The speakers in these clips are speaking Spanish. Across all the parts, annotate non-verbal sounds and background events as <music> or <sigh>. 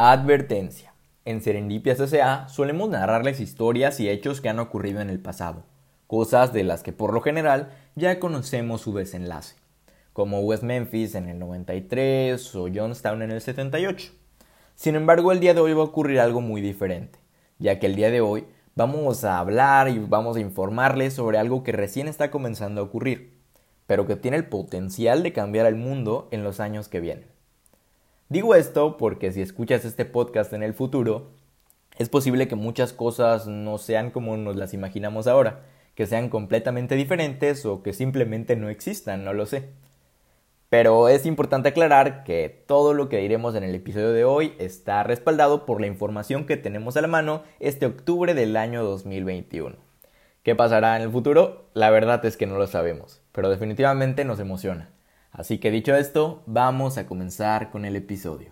Advertencia. En Serendipias S.A. solemos narrarles historias y hechos que han ocurrido en el pasado, cosas de las que por lo general ya conocemos su desenlace, como West Memphis en el 93 o Johnstown en el 78. Sin embargo, el día de hoy va a ocurrir algo muy diferente, ya que el día de hoy vamos a hablar y vamos a informarles sobre algo que recién está comenzando a ocurrir, pero que tiene el potencial de cambiar el mundo en los años que vienen. Digo esto porque si escuchas este podcast en el futuro, es posible que muchas cosas no sean como nos las imaginamos ahora, que sean completamente diferentes o que simplemente no existan, no lo sé. Pero es importante aclarar que todo lo que diremos en el episodio de hoy está respaldado por la información que tenemos a la mano este octubre del año 2021. ¿Qué pasará en el futuro? La verdad es que no lo sabemos, pero definitivamente nos emociona. Así que dicho esto, vamos a comenzar con el episodio.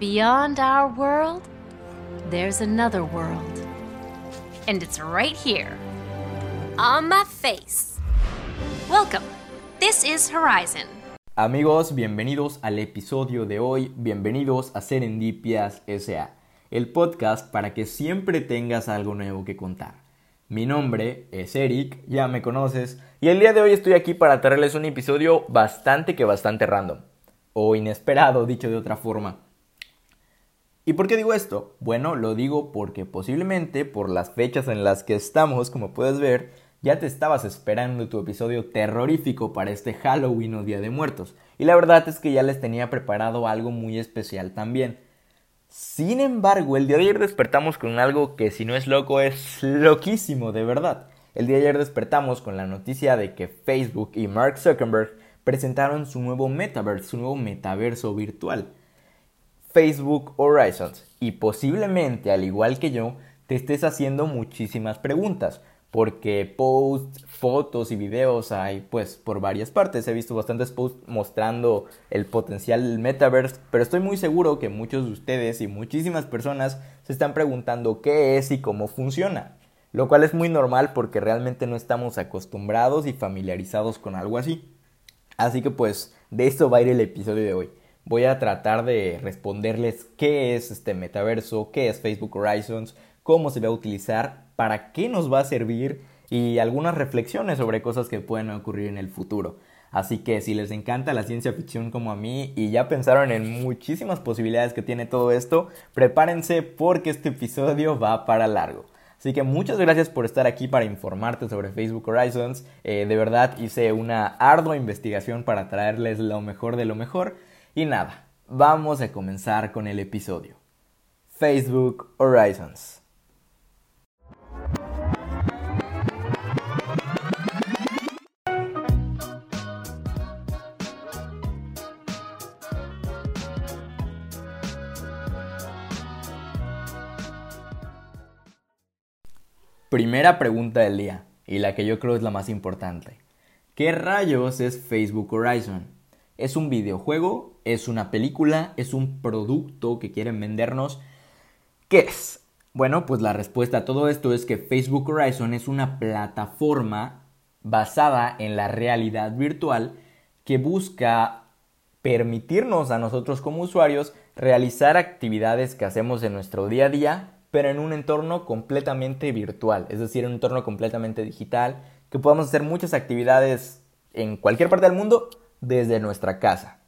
Beyond our world, there's another world. And it's right here, on my face. Welcome. This is Horizon. Amigos, bienvenidos al episodio de hoy, bienvenidos a Serendipias SA, el podcast para que siempre tengas algo nuevo que contar. Mi nombre es Eric, ya me conoces, y el día de hoy estoy aquí para traerles un episodio bastante que bastante random, o inesperado, dicho de otra forma. ¿Y por qué digo esto? Bueno, lo digo porque posiblemente por las fechas en las que estamos, como puedes ver, ya te estabas esperando tu episodio terrorífico para este Halloween o Día de Muertos, y la verdad es que ya les tenía preparado algo muy especial también. Sin embargo, el día de ayer despertamos con algo que si no es loco es loquísimo, de verdad. El día de ayer despertamos con la noticia de que Facebook y Mark Zuckerberg presentaron su nuevo metaverse, su nuevo metaverso virtual. Facebook Horizons. Y posiblemente, al igual que yo, te estés haciendo muchísimas preguntas porque posts, fotos y videos hay pues por varias partes. He visto bastantes posts mostrando el potencial del metaverse, pero estoy muy seguro que muchos de ustedes y muchísimas personas se están preguntando qué es y cómo funciona. Lo cual es muy normal porque realmente no estamos acostumbrados y familiarizados con algo así. Así que pues de esto va a ir el episodio de hoy. Voy a tratar de responderles qué es este metaverso, qué es Facebook Horizons, cómo se va a utilizar para qué nos va a servir y algunas reflexiones sobre cosas que pueden ocurrir en el futuro. Así que si les encanta la ciencia ficción como a mí y ya pensaron en muchísimas posibilidades que tiene todo esto, prepárense porque este episodio va para largo. Así que muchas gracias por estar aquí para informarte sobre Facebook Horizons. Eh, de verdad hice una ardua investigación para traerles lo mejor de lo mejor. Y nada, vamos a comenzar con el episodio. Facebook Horizons. Primera pregunta del día, y la que yo creo es la más importante. ¿Qué rayos es Facebook Horizon? ¿Es un videojuego? ¿Es una película? ¿Es un producto que quieren vendernos? ¿Qué es? Bueno, pues la respuesta a todo esto es que Facebook Horizon es una plataforma basada en la realidad virtual que busca permitirnos a nosotros como usuarios realizar actividades que hacemos en nuestro día a día pero en un entorno completamente virtual, es decir, en un entorno completamente digital, que podamos hacer muchas actividades en cualquier parte del mundo desde nuestra casa.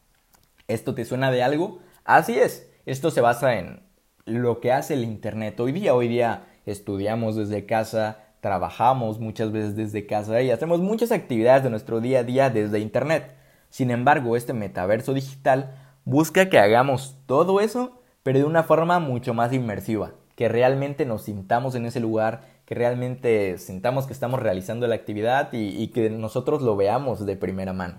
¿Esto te suena de algo? Así es, esto se basa en lo que hace el Internet hoy día. Hoy día estudiamos desde casa, trabajamos muchas veces desde casa y hacemos muchas actividades de nuestro día a día desde Internet. Sin embargo, este metaverso digital busca que hagamos todo eso, pero de una forma mucho más inmersiva que realmente nos sintamos en ese lugar, que realmente sintamos que estamos realizando la actividad y, que nosotros lo veamos de primera mano.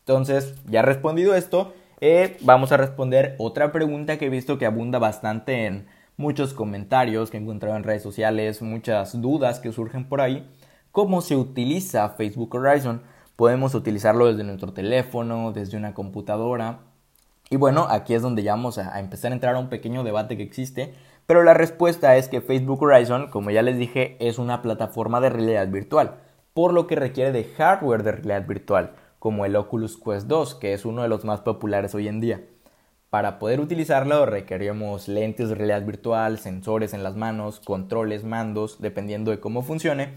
Entonces, ya respondido esto, eh, vamos a responder otra pregunta que he visto que abunda bastante en muchos comentarios que he encontrado en redes sociales, muchas dudas que surgen por ahí. ¿Cómo se utiliza Facebook Horizon? Podemos utilizarlo desde nuestro teléfono, desde una computadora. Y bueno, aquí es donde ya vamos a empezar a entrar a un pequeño debate que existe pero la respuesta es que Facebook Horizon, como ya les dije, es una plataforma de realidad virtual, por lo que requiere de hardware de realidad virtual, como el Oculus Quest 2, que es uno de los más populares hoy en día. Para poder utilizarlo requerimos lentes de realidad virtual, sensores en las manos, controles, mandos, dependiendo de cómo funcione.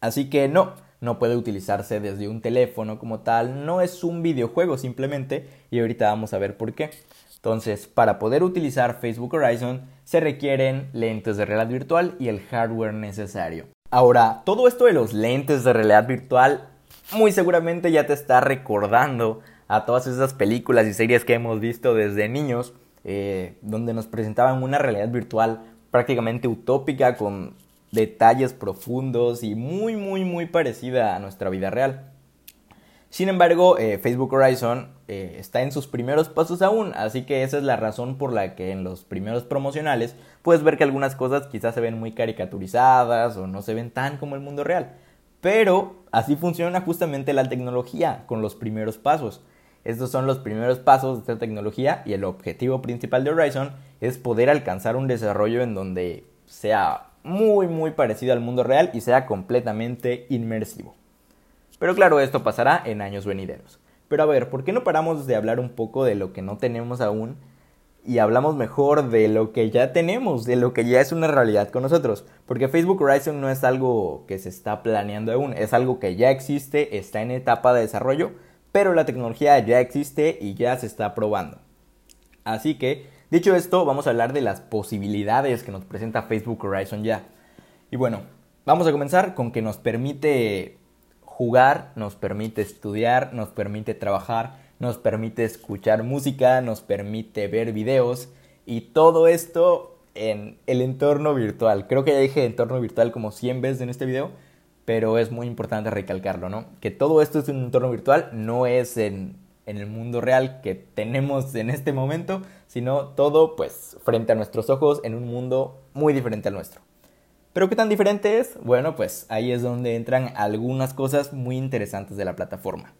Así que no, no puede utilizarse desde un teléfono como tal, no es un videojuego simplemente y ahorita vamos a ver por qué. Entonces, para poder utilizar Facebook Horizon se requieren lentes de realidad virtual y el hardware necesario. Ahora, todo esto de los lentes de realidad virtual muy seguramente ya te está recordando a todas esas películas y series que hemos visto desde niños, eh, donde nos presentaban una realidad virtual prácticamente utópica con detalles profundos y muy muy muy parecida a nuestra vida real. Sin embargo, eh, Facebook Horizon eh, está en sus primeros pasos aún, así que esa es la razón por la que en los primeros promocionales puedes ver que algunas cosas quizás se ven muy caricaturizadas o no se ven tan como el mundo real. Pero así funciona justamente la tecnología con los primeros pasos. Estos son los primeros pasos de esta tecnología y el objetivo principal de Horizon es poder alcanzar un desarrollo en donde sea muy muy parecido al mundo real y sea completamente inmersivo. Pero claro, esto pasará en años venideros. Pero a ver, ¿por qué no paramos de hablar un poco de lo que no tenemos aún y hablamos mejor de lo que ya tenemos, de lo que ya es una realidad con nosotros? Porque Facebook Horizon no es algo que se está planeando aún, es algo que ya existe, está en etapa de desarrollo pero la tecnología ya existe y ya se está probando. Así que, dicho esto, vamos a hablar de las posibilidades que nos presenta Facebook Horizon ya. Y bueno, vamos a comenzar con que nos permite jugar, nos permite estudiar, nos permite trabajar, nos permite escuchar música, nos permite ver videos y todo esto en el entorno virtual. Creo que ya dije entorno virtual como 100 veces en este video, pero es muy importante recalcarlo, ¿no? Que todo esto es un entorno virtual, no es en, en, el mundo real que tenemos en este momento, sino todo pues frente a nuestros ojos en un mundo muy diferente al nuestro. ¿Pero qué tan diferente es? Bueno, pues ahí es donde entran algunas cosas muy interesantes de la plataforma.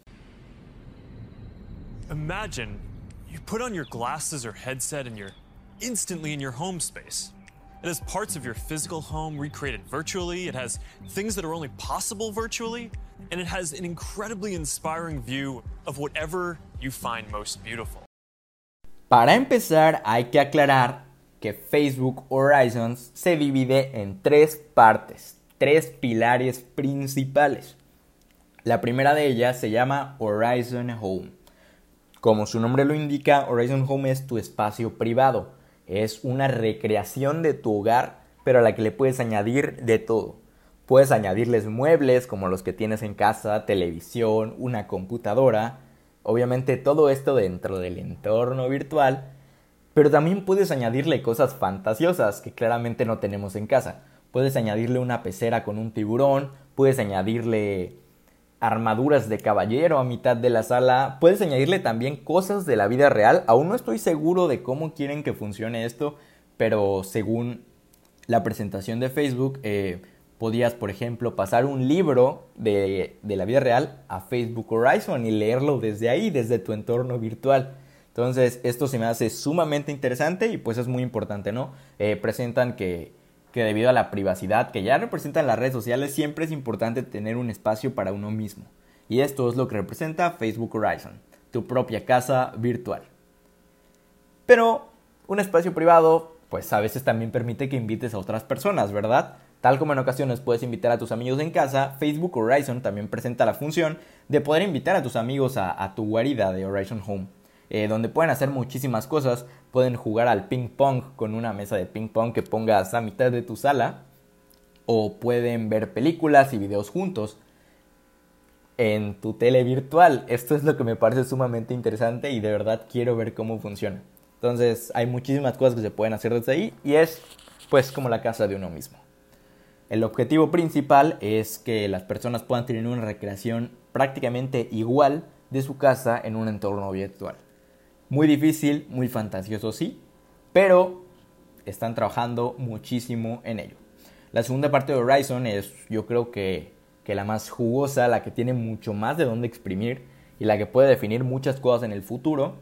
Imagine you put on your glasses or headset and you're instantly in your home space. It has parts of your physical home recreated virtually, it has things that are only possible virtually, and it has an incredibly inspiring view of whatever you find most beautiful. Para empezar, hay que aclarar que Facebook Horizons se divide en tres partes, tres pilares principales. La primera de ellas se llama Horizon Home. Como su nombre lo indica, Horizon Home es tu espacio privado es una recreación de tu hogar, pero a la que le puedes añadir de todo. Puedes añadirles muebles como los que tienes en casa, televisión, una computadora, obviamente todo esto dentro del entorno virtual, pero también puedes añadirle cosas fantasiosas que claramente no tenemos en casa. Puedes añadirle una pecera con un tiburón, puedes añadirle armaduras de caballero a mitad de la sala. Puedes añadirle también cosas de la vida real. Aún no estoy seguro de cómo quieren que funcione esto, pero según la presentación de Facebook, eh, podías, por ejemplo, pasar un libro de, la vida real a Facebook Horizon y leerlo desde ahí, desde tu entorno virtual. Entonces, esto se me hace sumamente interesante y pues es muy importante, ¿no? Eh, presentan que que debido a la privacidad que ya representan las redes sociales, siempre es importante tener un espacio para uno mismo. Y esto es lo que representa Facebook Horizon, tu propia casa virtual. Pero un espacio privado, pues a veces también permite que invites a otras personas, ¿verdad? Tal como en ocasiones puedes invitar a tus amigos en casa, Facebook Horizon también presenta la función de poder invitar a tus amigos a, a tu guarida de Horizon Home. Eh, donde pueden hacer muchísimas cosas. Pueden jugar al ping pong con una mesa de ping pong que pongas a mitad de tu sala. O pueden ver películas y videos juntos en tu tele virtual. Esto es lo que me parece sumamente interesante y de verdad quiero ver cómo funciona. Entonces hay muchísimas cosas que se pueden hacer desde ahí y es pues como la casa de uno mismo. El objetivo principal es que las personas puedan tener una recreación prácticamente igual de su casa en un entorno virtual. Muy difícil, muy fantasioso, sí, pero están trabajando muchísimo en ello. La segunda parte de Horizon es, yo creo que, que la más jugosa, la que tiene mucho más de dónde exprimir y la que puede definir muchas cosas en el futuro.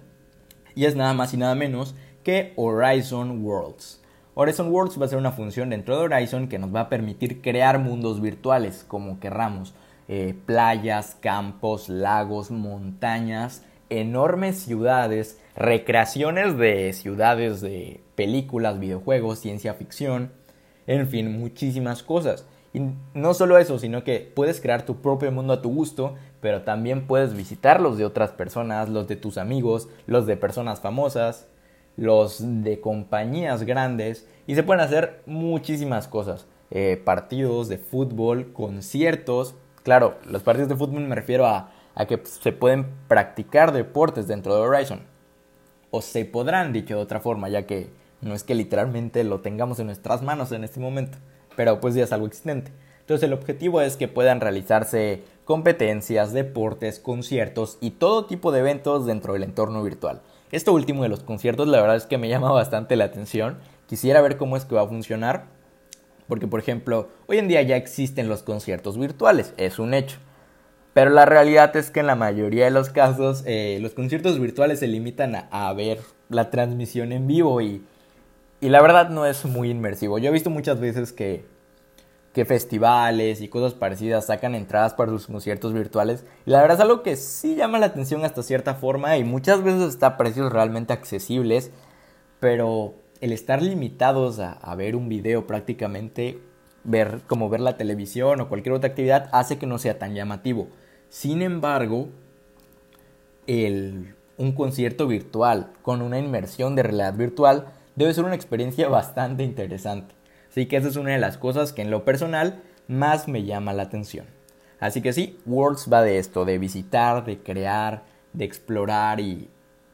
Y es nada más y nada menos que Horizon Worlds. Horizon Worlds va a ser una función dentro de Horizon que nos va a permitir crear mundos virtuales como querramos. Eh, playas, campos, lagos, montañas enormes ciudades, recreaciones de ciudades, de películas, videojuegos, ciencia ficción, en fin, muchísimas cosas. Y no solo eso, sino que puedes crear tu propio mundo a tu gusto, pero también puedes visitar los de otras personas, los de tus amigos, los de personas famosas, los de compañías grandes, y se pueden hacer muchísimas cosas. Eh, partidos de fútbol, conciertos. Claro, los partidos de fútbol me refiero a, a que se pueden practicar deportes dentro de Horizon. O se podrán, dicho de otra forma, ya que no es que literalmente lo tengamos en nuestras manos en este momento pero pues ya es algo existente. Entonces el objetivo es que puedan realizarse competencias, deportes, conciertos y todo tipo de eventos dentro del entorno virtual. Esto último de los conciertos la verdad es que me <laughs> llama bastante la atención. Quisiera ver cómo es que va a funcionar. Porque por ejemplo, hoy en día ya existen los conciertos virtuales, es un hecho. Pero la realidad es que en la mayoría de los casos eh, los conciertos virtuales se limitan a, ver la transmisión en vivo y y la verdad no es muy inmersivo. Yo he visto muchas veces que, que festivales y cosas parecidas sacan entradas para sus conciertos virtuales. Y la verdad es algo que sí llama la atención hasta cierta forma y muchas veces está a precios realmente accesibles. Pero el estar limitados a, a ver un video prácticamente, ver como ver la televisión o cualquier otra actividad, hace que no sea tan llamativo. Sin embargo, el, un concierto virtual con una inmersión de realidad virtual debe ser una experiencia bastante interesante. Así que esa es una de las cosas que en lo personal más me llama la atención. Así que sí, Worlds va de esto, de visitar, de crear, de explorar y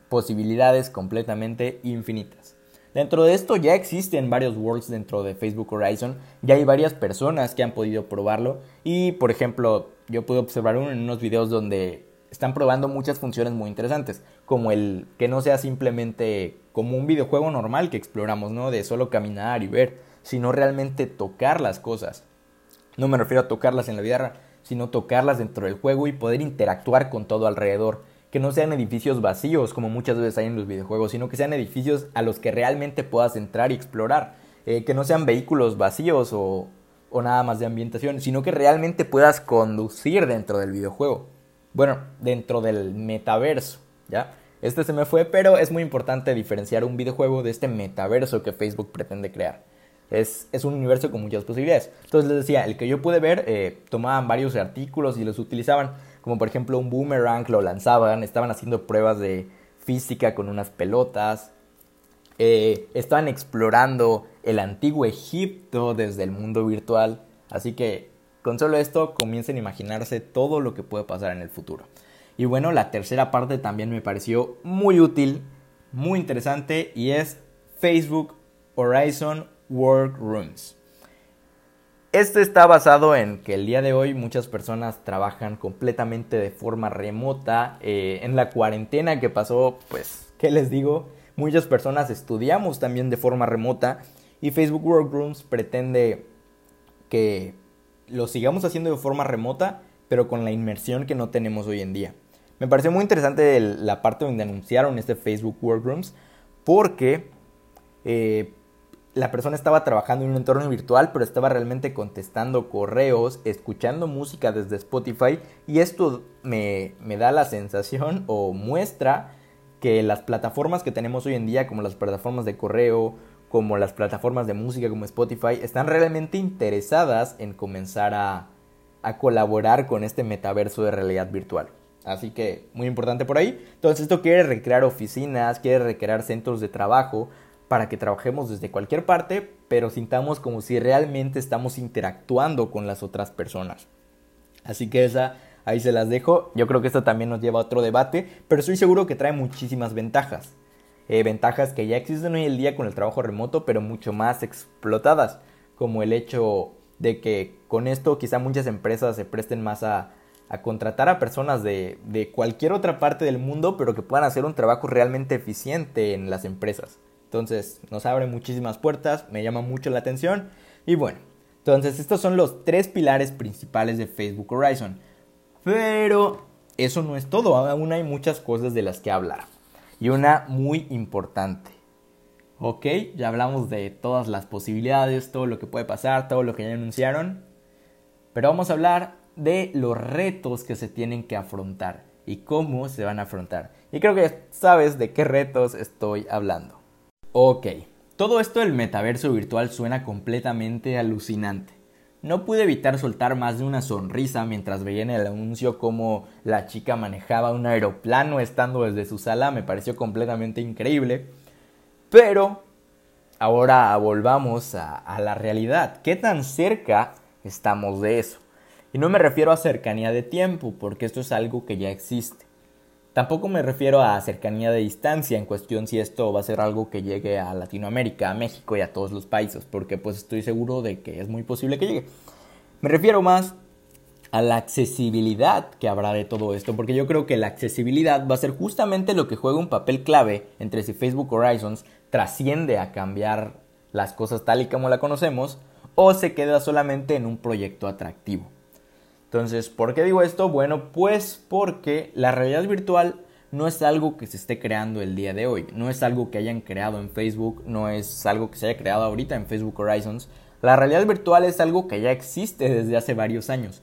posibilidades completamente infinitas. Dentro de esto ya existen varios Worlds dentro de Facebook Horizon, ya hay varias personas que han podido probarlo y por ejemplo yo pude observar uno en unos videos donde están probando muchas funciones muy interesantes, como el que no sea simplemente como un videojuego normal que exploramos, ¿no? De solo caminar y ver, sino realmente tocar las cosas. No me refiero a tocarlas en la vida sino tocarlas dentro del juego y poder interactuar con todo alrededor. Que no sean edificios vacíos como muchas veces hay en los videojuegos, sino que sean edificios a los que realmente puedas entrar y explorar. Eh, que no sean vehículos vacíos o, o nada más de ambientación, sino que realmente puedas conducir dentro del videojuego. Bueno, dentro del metaverso, ¿ya? Este se me fue, pero es muy importante diferenciar un videojuego de este metaverso que Facebook pretende crear. Es, es un universo con muchas posibilidades. Entonces les decía, el que yo pude ver, eh, tomaban varios artículos y los utilizaban, como por ejemplo un boomerang, lo lanzaban, estaban haciendo pruebas de física con unas pelotas, eh, estaban explorando el antiguo Egipto desde el mundo virtual. Así que con solo esto comiencen a imaginarse todo lo que puede pasar en el futuro. Y bueno, la tercera parte también me pareció muy útil, muy interesante y es Facebook Horizon Workrooms. Este está basado en que el día de hoy muchas personas trabajan completamente de forma remota. Eh, en la cuarentena que pasó, pues, ¿qué les digo? Muchas personas estudiamos también de forma remota y Facebook Workrooms pretende que lo sigamos haciendo de forma remota, pero con la inmersión que no tenemos hoy en día. Me pareció muy interesante la parte donde anunciaron este Facebook Workrooms, porque eh, la persona estaba trabajando en un entorno virtual, pero estaba realmente contestando correos, escuchando música desde Spotify, y esto me, me da la sensación o muestra que las plataformas que tenemos hoy en día, como las plataformas de correo, como las plataformas de música como Spotify, están realmente interesadas en comenzar a, colaborar con este metaverso de realidad virtual. Así que muy importante por ahí. Entonces esto quiere recrear oficinas, quiere recrear centros de trabajo para que trabajemos desde cualquier parte, pero sintamos como si realmente estamos interactuando con las otras personas. Así que esa ahí se las dejo. Yo creo que esto también nos lleva a otro debate, pero estoy seguro que trae muchísimas ventajas. Eh, ventajas que ya existen hoy en día con el trabajo remoto, pero mucho más explotadas, como el hecho de que con esto quizá muchas empresas se presten más a, contratar a personas de, de, cualquier otra parte del mundo, pero que puedan hacer un trabajo realmente eficiente en las empresas. Entonces nos abre muchísimas puertas, me llama mucho la atención y bueno, entonces estos son los tres pilares principales de Facebook Horizon. Pero eso no es todo, aún hay muchas cosas de las que hablar y una muy importante. Ok, ya hablamos de todas las posibilidades, todo lo que puede pasar, todo lo que ya anunciaron. Pero vamos a hablar de los retos que se tienen que afrontar y cómo se van a afrontar. y creo que sabes de qué retos estoy hablando. Ok, todo esto del metaverso virtual suena completamente alucinante. No pude evitar soltar más de una sonrisa mientras veía en el anuncio cómo la chica manejaba un aeroplano estando desde su sala, me pareció completamente increíble. Pero ahora volvamos a, a la realidad. ¿Qué tan cerca estamos de eso? Y no me refiero a cercanía de tiempo, porque esto es algo que ya existe. Tampoco me refiero a cercanía de distancia en cuestión si esto va a ser algo que llegue a Latinoamérica, a México y a todos los países, porque pues estoy seguro de que es muy posible que llegue. Me refiero más a la accesibilidad que habrá de todo esto, porque yo creo que la accesibilidad va a ser justamente lo que juega un papel clave entre si Facebook Horizons trasciende a cambiar las cosas tal y como la conocemos o se queda solamente en un proyecto atractivo. Entonces, ¿por qué digo esto? Bueno, pues porque la realidad virtual no es algo que se esté creando el día de hoy, no es algo que hayan creado en Facebook, no es algo que se haya creado ahorita en Facebook Horizons. La realidad virtual es algo que ya existe desde hace varios años,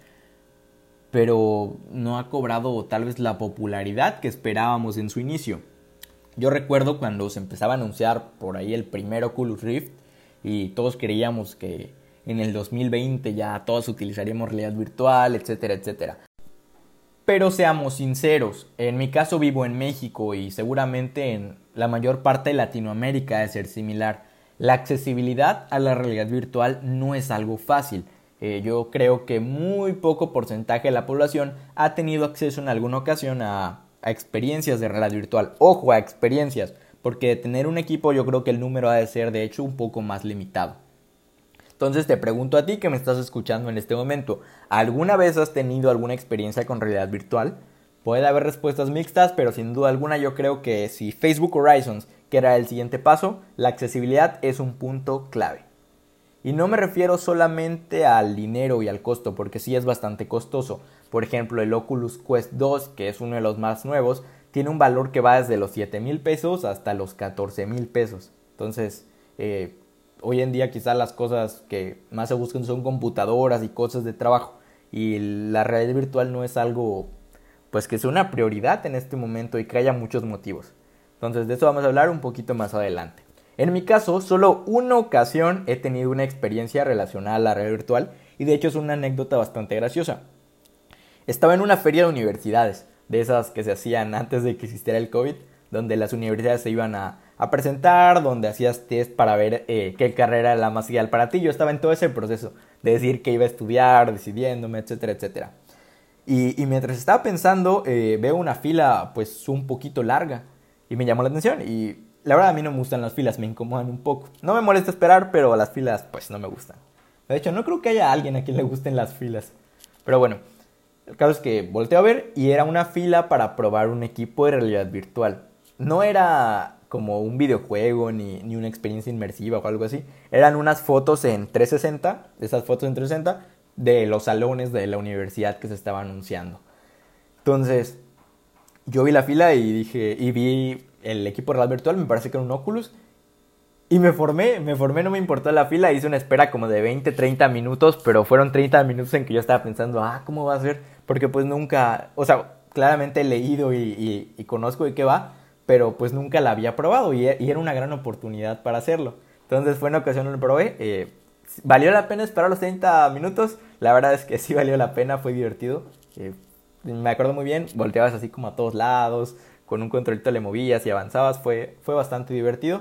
pero no ha cobrado tal vez la popularidad que esperábamos en su inicio. Yo recuerdo cuando se empezaba a anunciar por ahí el primer Oculus Rift y todos creíamos que en el 2020 ya todos utilizaríamos realidad virtual, etcétera, etcétera. Pero seamos sinceros, en mi caso vivo en México y seguramente en la mayor parte de Latinoamérica de ser similar. La accesibilidad a la realidad virtual no es algo fácil. Eh, yo creo que muy poco porcentaje de la población ha tenido acceso en alguna ocasión a, a experiencias de realidad virtual. Ojo a experiencias, porque de tener un equipo yo creo que el número ha de ser de hecho un poco más limitado. Entonces te pregunto a ti que me estás escuchando en este momento, ¿alguna vez has tenido alguna experiencia con realidad virtual? Puede haber respuestas mixtas, pero sin duda alguna yo creo que si Facebook Horizons, que era el siguiente paso, la accesibilidad es un punto clave. Y no me refiero solamente al dinero y al costo, porque sí es bastante costoso. Por ejemplo, el Oculus Quest 2, que es uno de los más nuevos, tiene un valor que va desde los 7 mil pesos hasta los 14 mil pesos. Entonces, eh, hoy en día quizás las cosas que más se buscan son computadoras y cosas de trabajo y la realidad virtual no es algo pues que sea una prioridad en este momento y que haya muchos motivos. Entonces de eso vamos a hablar un poquito más adelante. En mi caso, solo una ocasión he tenido una experiencia relacionada a la realidad virtual y de hecho es una anécdota bastante graciosa. Estaba en una feria de universidades, de esas que se hacían antes de que existiera el COVID, donde las universidades se iban a, a presentar, donde hacías test para ver eh, qué carrera era la más ideal para ti. Yo estaba en todo ese proceso de decir que iba a estudiar, decidiéndome, etcétera, etcétera. Y, mientras estaba pensando, eh, veo una fila pues un poquito larga y me llamó la atención y la verdad a mí no me gustan las filas, me incomodan un poco. No me molesta esperar, pero las filas pues no me gustan. De hecho, no creo que haya alguien a quien le gusten las filas. Pero bueno, el caso es que volteo a ver y era una fila para probar un equipo de realidad virtual. No era como un videojuego ni, ni, una experiencia inmersiva o algo así. Eran unas fotos en 360, esas fotos en 360, de los salones de la universidad que se estaba anunciando. Entonces, yo vi la fila y dije, y vi el equipo real virtual, me parece que era un Oculus, y me formé, me formé, no me importó la fila, hice una espera como de 20, 30 minutos, pero fueron 30 minutos en que yo estaba pensando, ah, ¿cómo va a ser? Porque pues nunca, o sea, claramente he leído y, y, y conozco de qué va, pero pues nunca la había probado y, era una gran oportunidad para hacerlo. Entonces fue una ocasión lo probé. Eh, ¿Valió la pena esperar los 30 minutos? La verdad es que sí valió la pena, fue divertido. Eh, me acuerdo muy bien, volteabas así como a todos lados, con un controlito le movías y avanzabas, fue, fue bastante divertido,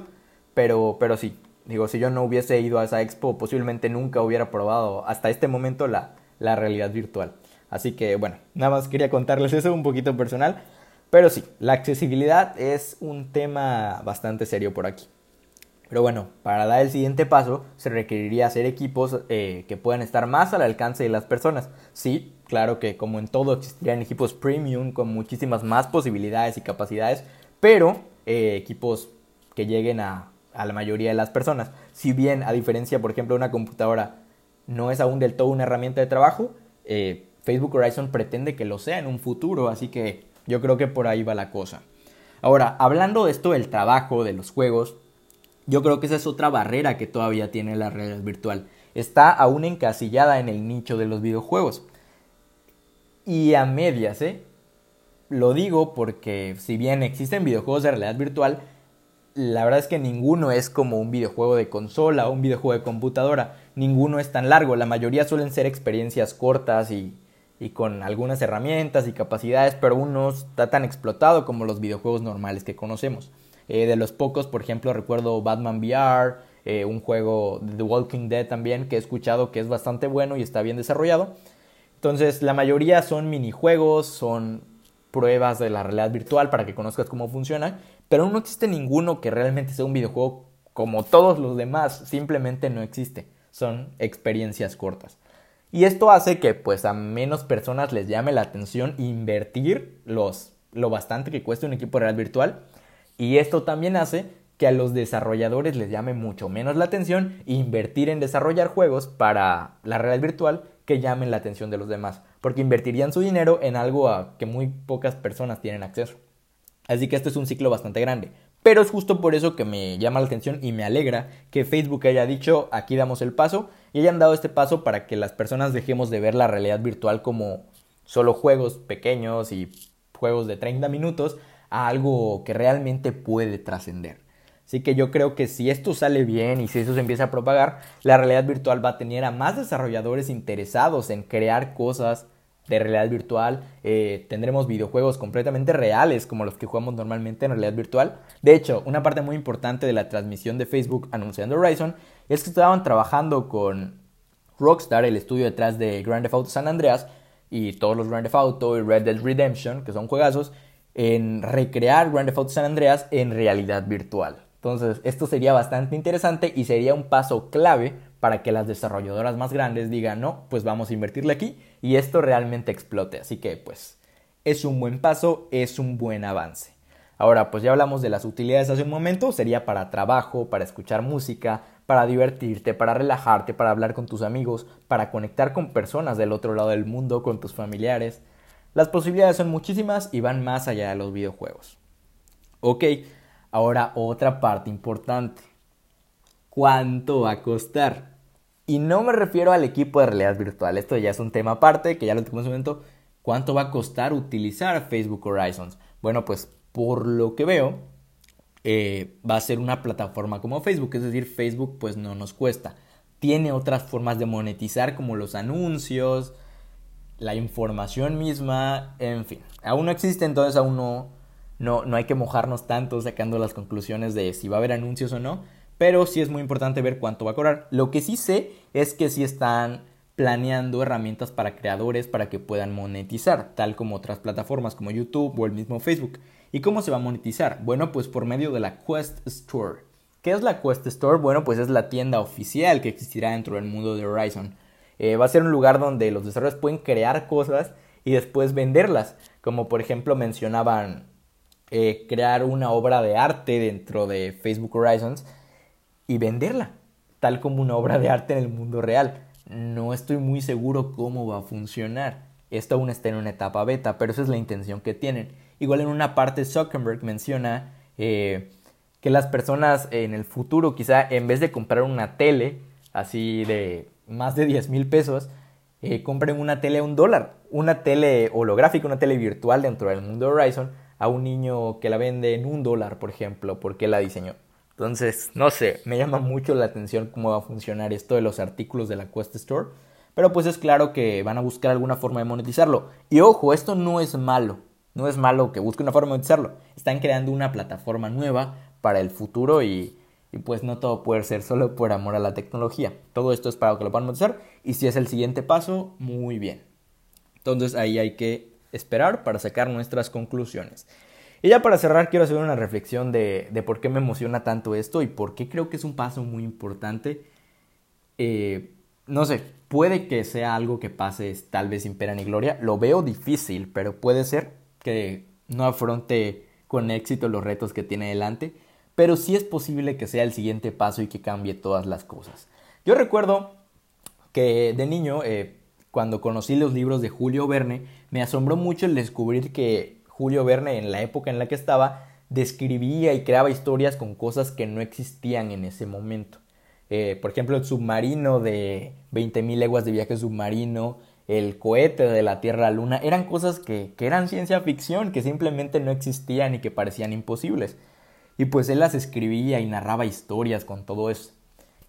pero, pero sí, digo, si yo no hubiese ido a esa expo, posiblemente nunca hubiera probado hasta este momento la, la realidad virtual. Así que bueno, nada más quería contarles eso un poquito personal. Pero sí, la accesibilidad es un tema bastante serio por aquí. Pero bueno, para dar el siguiente paso se requeriría hacer equipos eh, que puedan estar más al alcance de las personas. Sí, claro que como en todo existirían equipos premium con muchísimas más posibilidades y capacidades, pero eh, equipos que lleguen a, la mayoría de las personas. Si bien, a diferencia, por ejemplo, de una computadora no es aún del todo una herramienta de trabajo, eh, Facebook Horizon pretende que lo sea en un futuro, así que yo creo que por ahí va la cosa. Ahora, hablando de esto del trabajo, de los juegos, yo creo que esa es otra barrera que todavía tiene la realidad virtual. Está aún encasillada en el nicho de los videojuegos. Y a medias, ¿eh? lo digo porque si bien existen videojuegos de realidad virtual, la verdad es que ninguno es como un videojuego de consola o un videojuego de computadora. Ninguno es tan largo. La mayoría suelen ser experiencias cortas y, y con algunas herramientas y capacidades, pero uno está tan explotado como los videojuegos normales que conocemos. Eh, de los pocos, por ejemplo, recuerdo Batman VR, eh, un juego de The Walking Dead también, que he escuchado que es bastante bueno y está bien desarrollado. Entonces, la mayoría son minijuegos, son pruebas de la realidad virtual para que conozcas cómo funciona, pero no existe ninguno que realmente sea un videojuego como todos los demás, simplemente no existe, son experiencias cortas. Y esto hace que pues a menos personas les llame la atención invertir los, lo bastante que cuesta un equipo real virtual. Y esto también hace que a los desarrolladores les llame mucho menos la atención invertir en desarrollar juegos para la realidad virtual que llamen la atención de los demás, porque invertirían su dinero en algo a que muy pocas personas tienen acceso. Así que esto es un ciclo bastante grande. Pero es justo por eso que me llama la atención y me alegra que Facebook haya dicho aquí damos el paso y hayan dado este paso para que las personas dejemos de ver la realidad virtual como solo juegos pequeños y juegos de 30 minutos a algo que realmente puede trascender. Así que yo creo que si esto sale bien y si eso se empieza a propagar, la realidad virtual va a tener a más desarrolladores interesados en crear cosas de realidad virtual. Eh, tendremos videojuegos completamente reales como los que jugamos normalmente en realidad virtual. De hecho, una parte muy importante de la transmisión de Facebook anunciando Horizon es que estaban trabajando con Rockstar, el estudio detrás de Grand Theft Auto San Andreas y todos los Grand Theft Auto y Red Dead Redemption, que son juegazos, en recrear Grand Theft Auto San Andreas en realidad virtual. Entonces, esto sería bastante interesante y sería un paso clave para que las desarrolladoras más grandes digan, no, pues vamos a invertirle aquí y esto realmente explote. Así que, pues, es un buen paso, es un buen avance. Ahora, pues ya hablamos de las utilidades hace un momento, sería para trabajo, para escuchar música, para divertirte, para relajarte, para hablar con tus amigos, para conectar con personas del otro lado del mundo, con tus familiares. Las posibilidades son muchísimas y van más allá de los videojuegos. Ok, ahora otra parte importante cuánto va a costar. Y no me refiero al equipo de realidad virtual, esto ya es un tema aparte, que ya lo tengo en momento. ¿Cuánto va a costar utilizar Facebook Horizons? Bueno, pues por lo que veo, eh, va a ser una plataforma como Facebook, es decir, Facebook pues no nos cuesta. Tiene otras formas de monetizar como los anuncios, la información misma, en fin. Aún no existe, entonces aún no, no, no hay que mojarnos tanto sacando las conclusiones de si va a haber anuncios o no pero sí es muy importante ver cuánto va a cobrar. Lo que sí sé es que sí están planeando herramientas para creadores para que puedan monetizar, tal como otras plataformas como YouTube o el mismo Facebook. ¿Y cómo se va a monetizar? Bueno, pues por medio de la Quest Store. ¿Qué es la Quest Store? Bueno, pues es la tienda oficial que existirá dentro del mundo de Horizon. Eh, va a ser un lugar donde los desarrolladores pueden crear cosas y después venderlas. Como por ejemplo mencionaban eh, crear una obra de arte dentro de Facebook Horizons y venderla, tal como una obra de arte en el mundo real. No estoy muy seguro cómo va a funcionar. Esto aún está en una etapa beta, pero esa es la intención que tienen. Igual en una parte Zuckerberg menciona eh, que las personas en el futuro quizá en vez de comprar una tele así de más de 10 mil pesos, eh, compren una tele a un dólar, una tele holográfica, una tele virtual dentro del mundo Horizon a un niño que la vende en un dólar, por ejemplo, porque la diseñó. Entonces, no sé, me llama mucho la atención cómo va a funcionar esto de los artículos de la Quest Store. Pero pues es claro que van a buscar alguna forma de monetizarlo. Y ojo, esto no es malo. No es malo que busque una forma de monetizarlo. Están creando una plataforma nueva para el futuro y, y pues no todo puede ser solo por amor a la tecnología. Todo esto es para que lo puedan monetizar. Y si es el siguiente paso, muy bien. Entonces ahí hay que esperar para sacar nuestras conclusiones. Y ya para cerrar quiero hacer una reflexión de, por qué me emociona tanto esto y por qué creo que es un paso muy importante. Eh, no sé, puede que sea algo que pase tal vez sin pena ni gloria. Lo veo difícil, pero puede ser que no afronte con éxito los retos que tiene delante. Pero sí es posible que sea el siguiente paso y que cambie todas las cosas. Yo recuerdo que de niño, eh, cuando conocí los libros de Julio Verne, me asombró mucho el descubrir que Julio Verne en la época en la que estaba describía y creaba historias con cosas que no existían en ese momento. Eh, por ejemplo, el submarino de 20.000 leguas de viaje submarino, el cohete de la Tierra a Luna, eran cosas que, que eran ciencia ficción, que simplemente no existían y que parecían imposibles. Y pues él las escribía y narraba historias con todo eso.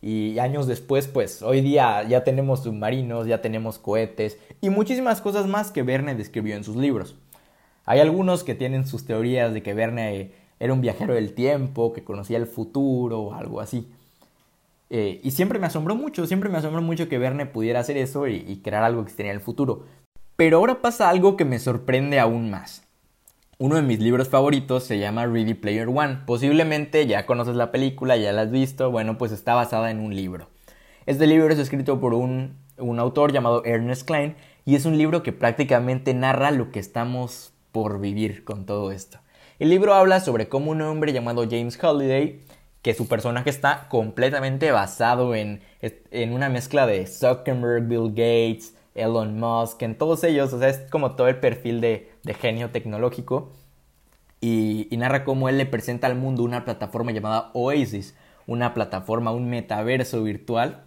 Y años después, pues hoy día ya tenemos submarinos, ya tenemos cohetes y muchísimas cosas más que Verne describió en sus libros. Hay algunos que tienen sus teorías de que Verne era un viajero del tiempo, que conocía el futuro o algo así. Eh, y siempre me asombró mucho, siempre me asombró mucho que Verne pudiera hacer eso y, crear algo que tenía en el futuro. Pero ahora pasa algo que me sorprende aún más. Uno de mis libros favoritos se llama Ready Player One. Posiblemente ya conoces la película, ya la has visto. Bueno, pues está basada en un libro. Este libro es escrito por un, un autor llamado Ernest Klein y es un libro que prácticamente narra lo que estamos por vivir con todo esto. El libro habla sobre cómo un hombre llamado James Holiday, que su personaje está completamente basado en, en una mezcla de Zuckerberg, Bill Gates, Elon Musk, en todos ellos, o sea, es como todo el perfil de, genio tecnológico. Y, narra cómo él le presenta al mundo una plataforma llamada Oasis, una plataforma, un metaverso virtual,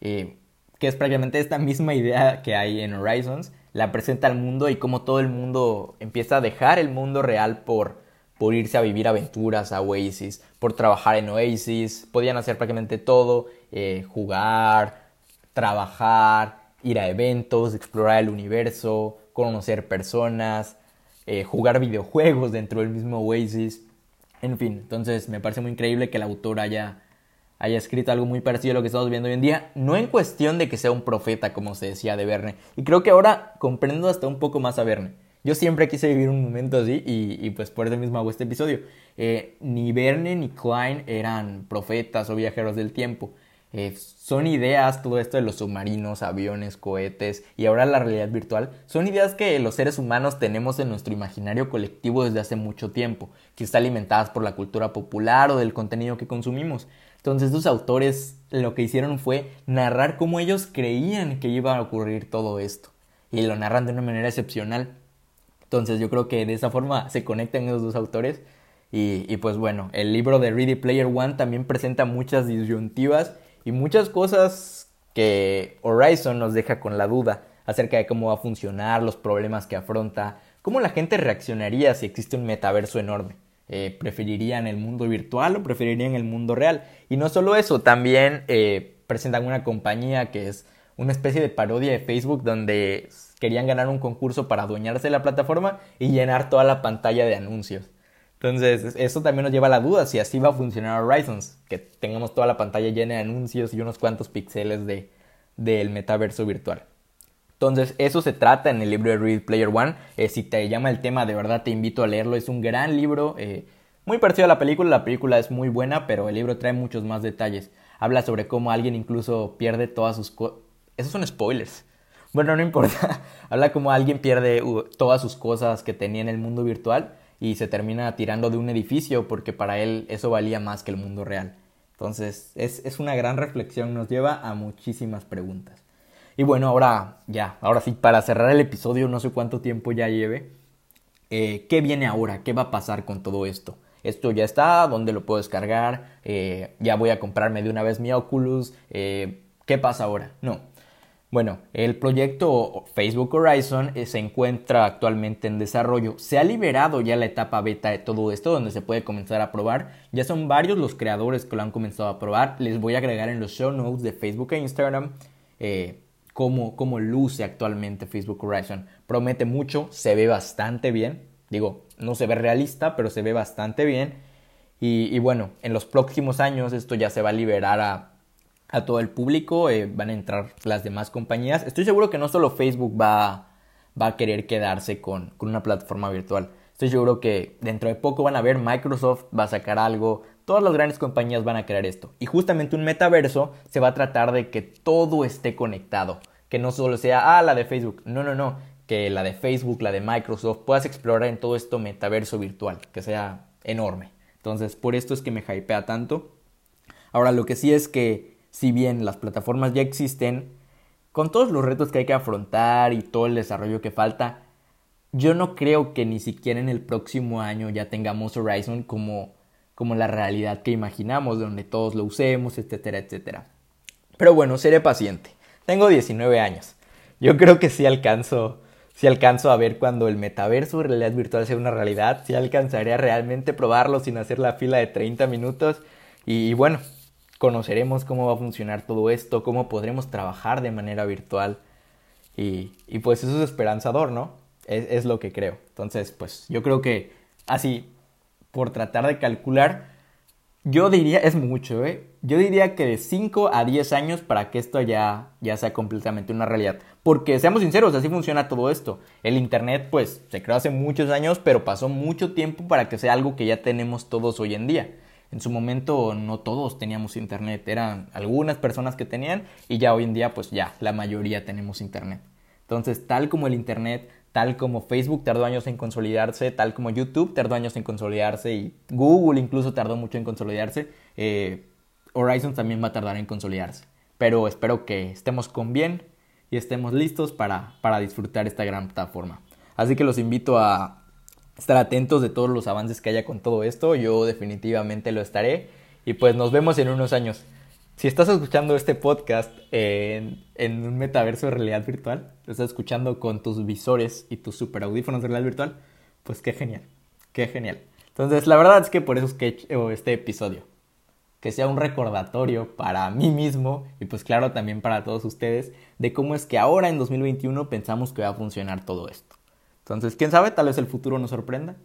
eh, que es prácticamente esta misma idea que hay en Horizons, la presenta al mundo y cómo todo el mundo empieza a dejar el mundo real por, por irse a vivir aventuras a Oasis, por trabajar en Oasis, podían hacer prácticamente todo, eh, jugar, trabajar, ir a eventos, explorar el universo, conocer personas, eh, jugar videojuegos dentro del mismo Oasis. En fin, entonces me parece muy increíble que el autor haya, haya escrito algo muy parecido a lo que estamos viendo hoy en día, no en cuestión de que sea un profeta, como se decía de Verne. Y creo que ahora comprendo hasta un poco más a Verne. Yo siempre quise vivir un momento así y, pues por eso mismo hago este episodio. Eh, ni Verne ni Klein eran profetas o viajeros del tiempo. Eh, son ideas, todo esto de los submarinos, aviones, cohetes y ahora la realidad virtual, son ideas que los seres humanos tenemos en nuestro imaginario colectivo desde hace mucho tiempo, que está alimentadas por la cultura popular o del contenido que consumimos. Entonces estos autores lo que hicieron fue narrar cómo ellos creían que iba a ocurrir todo esto y lo narran de una manera excepcional. Entonces yo creo que de esa forma se conectan esos dos autores y, y pues bueno, el libro de Ready Player One también presenta muchas disyuntivas y muchas cosas que Horizon nos deja con la duda acerca de cómo va a funcionar, los problemas que afronta, cómo la gente reaccionaría si existe un metaverso enorme. Eh, ¿Preferirían el mundo virtual o preferirían el mundo real? Y no solo eso, también eh, presentan una compañía que es una especie de parodia de Facebook donde querían ganar un concurso para adueñarse de la plataforma y llenar toda la pantalla de anuncios. Entonces, eso también nos lleva a la duda si así va a funcionar Horizons, que tengamos toda la pantalla llena de anuncios y unos cuantos píxeles de, del metaverso virtual. Entonces, eso se trata en el libro de Read Player One. Eh, si te llama el tema, de verdad te invito a leerlo. Es un gran libro, eh, muy parecido a la película. La película es muy buena, pero el libro trae muchos más detalles. Habla sobre cómo alguien incluso pierde todas sus cosas. Esos son spoilers. Bueno, no importa. <laughs> Habla como alguien pierde todas sus cosas que tenía en el mundo virtual y se termina tirando de un edificio porque para él eso valía más que el mundo real. Entonces es, una gran reflexión, nos lleva a muchísimas preguntas. Y bueno, ahora ya, ahora sí, para cerrar el episodio, no sé cuánto tiempo ya lleve, eh, ¿qué viene ahora? ¿Qué va a pasar con todo esto? Esto ya está, ¿dónde lo puedo descargar? Eh, ya voy a comprarme de una vez mi Oculus. Eh, ¿Qué pasa ahora? No, bueno, el proyecto Facebook Horizon se encuentra actualmente en desarrollo. Se ha liberado ya la etapa beta de todo esto, donde se puede comenzar a probar. Ya son varios los creadores que lo han comenzado a probar. Les voy a agregar en los show notes de Facebook e Instagram cómo, luce actualmente Facebook Horizon. Promete mucho, se ve bastante bien. Digo, no se ve realista, pero se ve bastante bien. y bueno, en los próximos años esto ya se va a liberar a a todo el público, eh, van a entrar las demás compañías. Estoy seguro que no solo Facebook va, va a querer quedarse con, con, una plataforma virtual. Estoy seguro que dentro de poco van a ver Microsoft va a sacar algo, todas las grandes compañías van a crear esto. Y justamente un metaverso se va a tratar de que todo esté conectado, que no solo sea, ah, la de Facebook, no, no, no, que la de Facebook, la de Microsoft, puedas explorar en todo esto metaverso virtual, que sea enorme. Entonces, por esto es que me hypea tanto. Ahora, lo que sí es que si bien las plataformas ya existen, con todos los retos que hay que afrontar y todo el desarrollo que falta, yo no creo que ni siquiera en el próximo año ya tengamos Horizon como, como la realidad que imaginamos, donde todos lo usemos, etcétera, etcétera. Pero bueno, seré paciente. Tengo 19 años. yo creo que sí alcanzo, sí alcanzo a ver cuando el metaverso o realidad virtual sea una realidad, sí alcanzaré a realmente probarlo sin hacer la fila de 30 minutos y, bueno, conoceremos cómo va a funcionar todo esto, cómo podremos trabajar de manera virtual y, y pues eso es esperanzador, ¿no? Es, es lo que creo. Entonces, pues yo creo que así, por tratar de calcular, yo diría, es mucho, ¿eh? Yo diría que de 5 a 10 años para que esto ya, ya sea completamente una realidad. Porque seamos sinceros, así funciona todo esto. El Internet, pues, se creó hace muchos años, pero pasó mucho tiempo para que sea algo que ya tenemos todos hoy en día. En su momento no todos teníamos Internet, eran algunas personas que tenían y ya hoy en día, pues ya, la mayoría tenemos Internet. Entonces, tal como el Internet tal como Facebook tardó años en consolidarse, tal como YouTube tardó años en consolidarse y Google incluso tardó mucho en consolidarse, eh, Horizon también va a tardar en consolidarse. Pero espero que estemos con bien y estemos listos para, para disfrutar esta gran plataforma. Así que los invito a estar atentos de todos los avances que haya con todo esto. Yo definitivamente lo estaré. Y pues nos vemos en unos años. Si estás escuchando este podcast en, un metaverso de realidad virtual, lo estás escuchando con tus visores y tus super audífonos de realidad virtual, pues qué genial, qué genial. Entonces, la verdad es que por eso es que he hecho este episodio. Que sea un recordatorio para mí mismo y pues claro también para todos ustedes de cómo es que ahora en 2021 pensamos que va a funcionar todo esto. Entonces, quién sabe, tal vez el futuro nos sorprenda.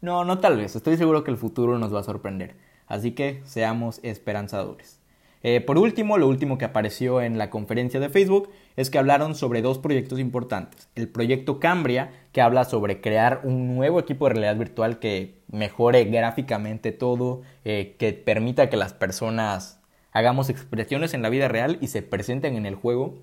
No, no tal vez, estoy seguro que el futuro nos va a sorprender. Así que seamos esperanzadores. Eh, por último, lo último que apareció en la conferencia de Facebook es que hablaron sobre dos proyectos importantes. El proyecto Cambria, que habla sobre crear un nuevo equipo de realidad virtual que mejore gráficamente todo, eh, que permita que las personas hagamos expresiones en la vida real y se presenten en el juego.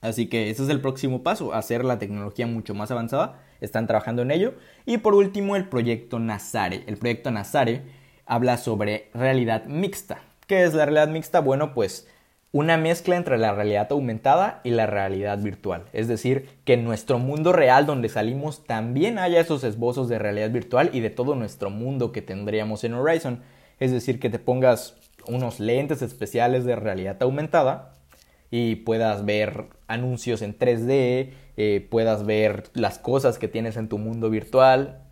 Así que ese es el próximo paso, hacer la tecnología mucho más avanzada. Están trabajando en ello. Y por último, el proyecto Nazare. El proyecto Nazare habla sobre realidad mixta. ¿Qué es la realidad mixta? Bueno, pues una mezcla entre la realidad aumentada y la realidad virtual. Es decir, que en nuestro mundo real donde salimos también haya esos esbozos de realidad virtual y de todo nuestro mundo que tendríamos en Horizon. Es decir, que te pongas unos lentes especiales de realidad aumentada y puedas ver anuncios en 3D, eh, puedas ver las cosas que tienes en tu mundo virtual.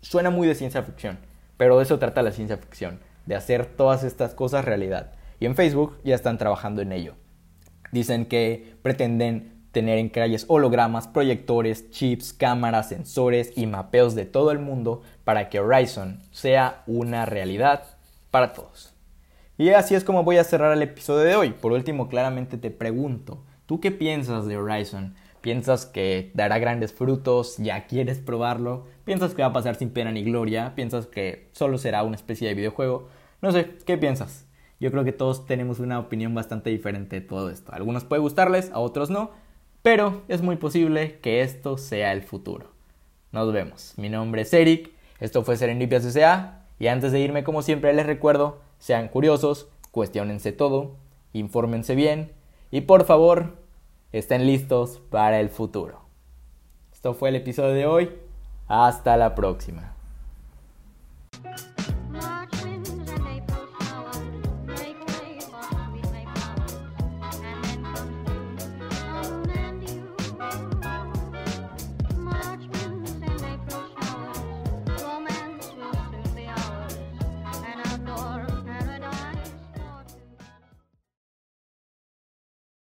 Suena muy de ciencia ficción, pero de eso trata la ciencia ficción de hacer todas estas cosas realidad. Y en Facebook ya están trabajando en ello. Dicen que pretenden tener en calles hologramas, proyectores, chips, cámaras, sensores y mapeos de todo el mundo para que Horizon sea una realidad para todos. Y así es como voy a cerrar el episodio de hoy. Por último, claramente te pregunto, ¿tú qué piensas de Horizon? Piensas que dará grandes frutos, ya quieres probarlo, piensas que va a pasar sin pena ni gloria, piensas que solo será una especie de videojuego, no sé, ¿qué piensas? Yo creo que todos tenemos una opinión bastante diferente de todo esto. Algunos puede gustarles, a otros no, pero es muy posible que esto sea el futuro. Nos vemos. Mi nombre es Eric, esto fue Serendipias S.A. y antes de irme como siempre les recuerdo, sean curiosos, cuestionense todo, infórmense bien y por favor estén listos para el futuro. Esto fue el episodio de hoy. Hasta la próxima.